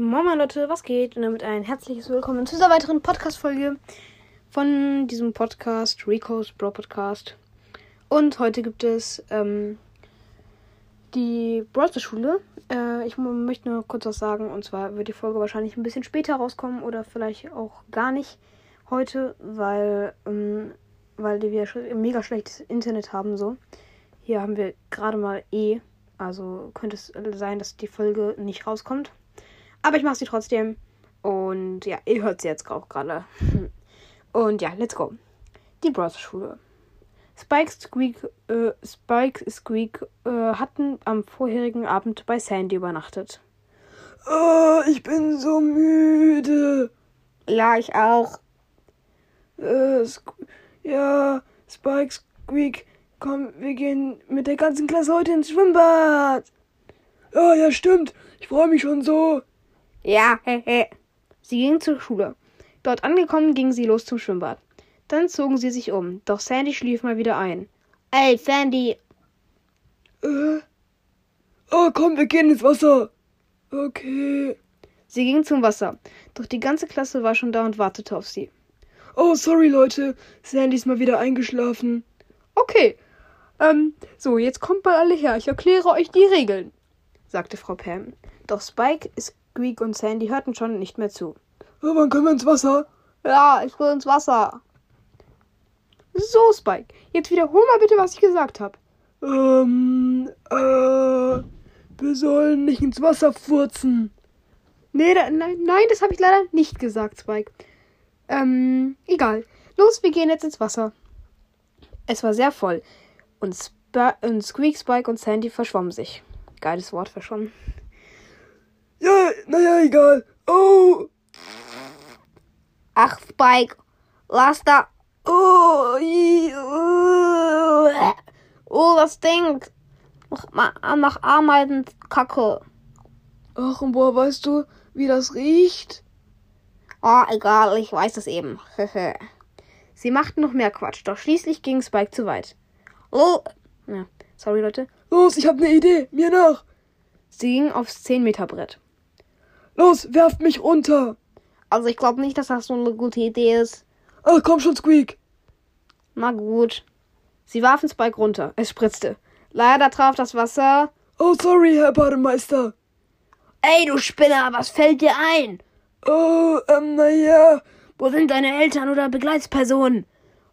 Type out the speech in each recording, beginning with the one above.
Moin Leute, was geht? Und damit ein herzliches Willkommen zu dieser weiteren Podcast-Folge von diesem Podcast, Rico's Bro Podcast. Und heute gibt es ähm, die Browser-Schule. Äh, ich möchte nur kurz was sagen. Und zwar wird die Folge wahrscheinlich ein bisschen später rauskommen oder vielleicht auch gar nicht heute, weil, ähm, weil wir mega schlechtes Internet haben. So. Hier haben wir gerade mal E. Also könnte es sein, dass die Folge nicht rauskommt. Aber ich mache sie trotzdem. Und ja, ihr hört sie jetzt auch gerade. Und ja, let's go. Die Browser-Schule. Spike, Squeak, äh, Spike, Squeak äh, hatten am vorherigen Abend bei Sandy übernachtet. Oh, ich bin so müde. Ja, ich auch. Äh, ja, Spike, Squeak, komm, wir gehen mit der ganzen Klasse heute ins Schwimmbad. Oh, ja, stimmt. Ich freue mich schon so. Ja, hehe. Sie gingen zur Schule. Dort angekommen, gingen sie los zum Schwimmbad. Dann zogen sie sich um, doch Sandy schlief mal wieder ein. Ey, Sandy! Äh? Oh, komm, wir gehen ins Wasser. Okay. Sie gingen zum Wasser, doch die ganze Klasse war schon da und wartete auf sie. Oh, sorry, Leute. Sandy ist mal wieder eingeschlafen. Okay. Ähm, so, jetzt kommt mal alle her. Ich erkläre euch die Regeln, sagte Frau Pam. Doch Spike ist Squeak und Sandy hörten schon nicht mehr zu. Oh, wann können wir ins Wasser? Ja, ich will ins Wasser. So, Spike, jetzt wiederhol mal bitte, was ich gesagt habe. Ähm, äh, wir sollen nicht ins Wasser furzen. Nee, da, nein, nein, das habe ich leider nicht gesagt, Spike. Ähm, egal. Los, wir gehen jetzt ins Wasser. Es war sehr voll. Und, Sp und Squeak, Spike und Sandy verschwommen sich. Geiles Wort, verschwommen. Ja, naja, egal. Oh. Ach, Spike. Lass da. Oh, oh das stinkt. Nach, nach Ameisenkacke. Ach, und woher weißt du, wie das riecht? Oh, egal, ich weiß es eben. Sie machten noch mehr Quatsch, doch schließlich ging Spike zu weit. Oh, ja, sorry Leute. Los, ich hab ne Idee, mir nach. Sie ging aufs 10 Meter Brett. Los, werft mich runter. Also ich glaube nicht, dass das so eine gute Idee ist. Ach, komm schon, Squeak. Na gut. Sie warfen Spike runter. Es spritzte. Leider traf das Wasser. Oh, sorry, Herr Bademeister. Ey, du Spinner, was fällt dir ein? Oh, ähm, naja. Wo sind deine Eltern oder Begleitspersonen?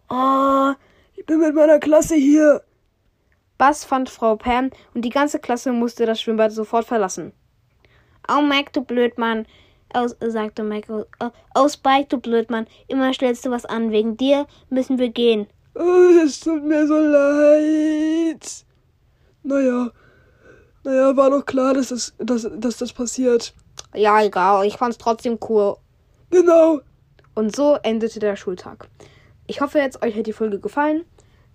Oh, ich bin mit meiner Klasse hier. Bass fand Frau Pam und die ganze Klasse musste das Schwimmbad sofort verlassen. Oh, Mac, du Blödmann, oh, sagte Michael. Oh, oh, Spike, du Blödmann, immer stellst du was an. Wegen dir müssen wir gehen. Oh, es tut mir so leid. Naja, naja, war doch klar, dass das, dass, dass das passiert. Ja, egal, ich fand's trotzdem cool. Genau. Und so endete der Schultag. Ich hoffe jetzt, euch hat die Folge gefallen.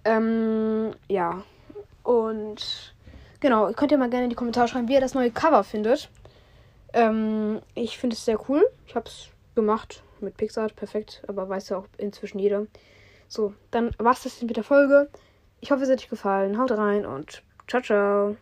Ähm, ja. Und genau, könnt ihr mal gerne in die Kommentare schreiben, wie ihr das neue Cover findet. Ähm, ich finde es sehr cool. Ich habe es gemacht mit Pixar, perfekt, aber weiß ja auch inzwischen jeder. So, dann war's das mit der Folge. Ich hoffe, es hat euch gefallen. Haut rein und ciao, ciao.